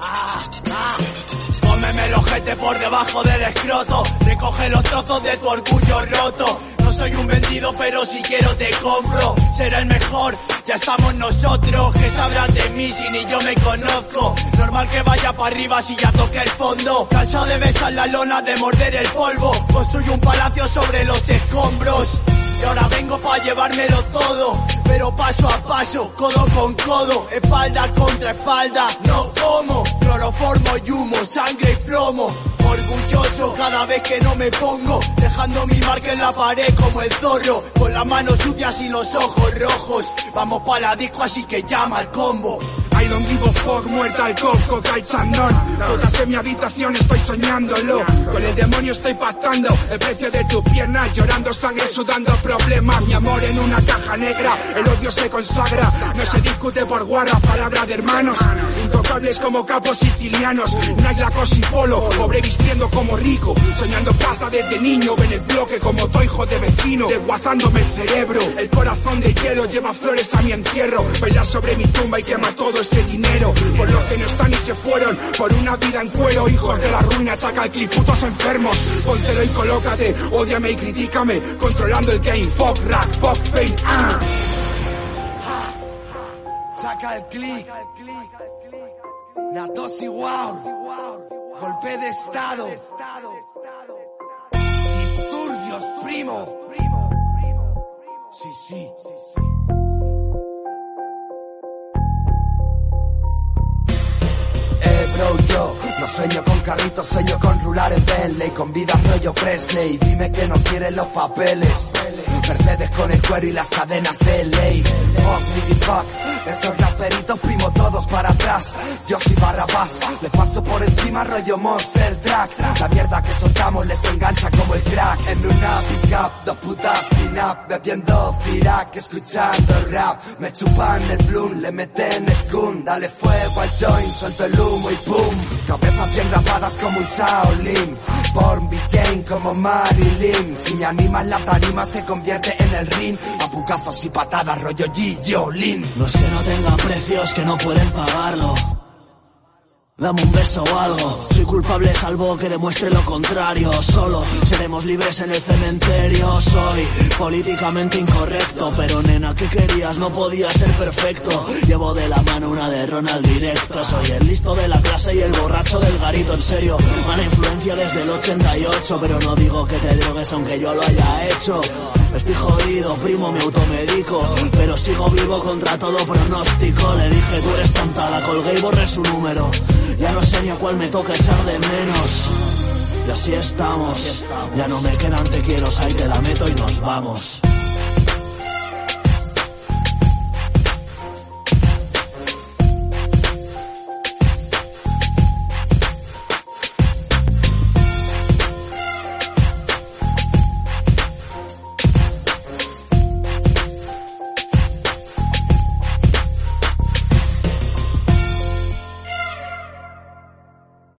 Ah, ah. Pómeme el ojete por debajo del escroto. Recoge los trozos de tu orgullo roto. No soy un vendido, pero si quiero te compro. Será el mejor, ya estamos nosotros. Que sabrán de mí si ni yo me conozco? Normal que vaya para arriba si ya toque el fondo. Cansado de besar la lona, de morder el polvo. Construyo un palacio sobre los escombros. Y ahora vengo para llevármelo todo, pero paso a paso, codo con codo, espalda contra espalda, no como, cloroformo y humo, sangre y plomo. Orgulloso cada vez que no me pongo, dejando mi marca en la pared como el zorro, con las manos sucias y los ojos rojos. Vamos pa' la disco así que llama al combo. I don't give a fuck, muerta al coco, none. Todas en mi habitación estoy soñándolo. Con el demonio estoy pactando el precio de tu pierna, llorando sangre, sudando problemas. Mi amor en una caja negra, el odio se consagra. No se discute por guarra, palabra de hermanos. Como capos sicilianos. Nike, cosa y polo, pobre vistiendo como rico. Soñando pasta desde niño, ven el bloque como tu hijo de vecino. Desguazándome el cerebro, el corazón de hielo lleva flores a mi entierro. Bailar sobre mi tumba y quema todo ese dinero. Por los que no están y se fueron, por una vida en cuero. Hijos de la ruina, clip, putos enfermos. Póntelo y colócate, odiame y critícame. Controlando el game, fuck rap, fuck fame, ah. Saca el clic. Natosi wow. Golpe de estado. Disturbios, primo. Sí, sí. Eh, bro, yo no sueño con carritos, sueño con rular en Bentley, con vida rollo Presley. Dime que no quieres los papeles. Mercedes con el cuero y las cadenas de ley. Fuck, fuck. Esos raperitos primo todos para atrás. Yo soy Barrabás, le paso por encima rollo Monster Track. La mierda que soltamos les engancha como el crack. En una pick-up, dos putas pin-up, bebiendo Firac, escuchando rap. Me chupan el bloom, le meten scum. Dale fuego al joint, suelto el humo y pum. Cabezas bien grabadas como un Shaolin. Born Jane como Marilyn. Si me animan la tarima se convierte en el ring. A bucazos y patadas rollo G. Jolin. No es que no tengan precios que no pueden pagarlo. Dame un beso o algo. Soy culpable salvo que demuestre lo contrario. Solo seremos libres en el cementerio. Soy políticamente incorrecto, pero nena, ¿qué querías? No podía ser perfecto. Llevo de la mano una de Ronald directo. Soy el listo de la clase y el borracho del garito, en serio. Mala influencia desde el 88, pero no digo que te drogues aunque yo lo haya hecho. Estoy jodido, primo, me automedico Pero sigo vivo contra todo pronóstico Le dije, tú eres tonta, la colgué y borré su número Ya no sé ni a cuál me toca echar de menos. Y así estamos. Ya no me quedan te quiero, ahí te la meto y nos vamos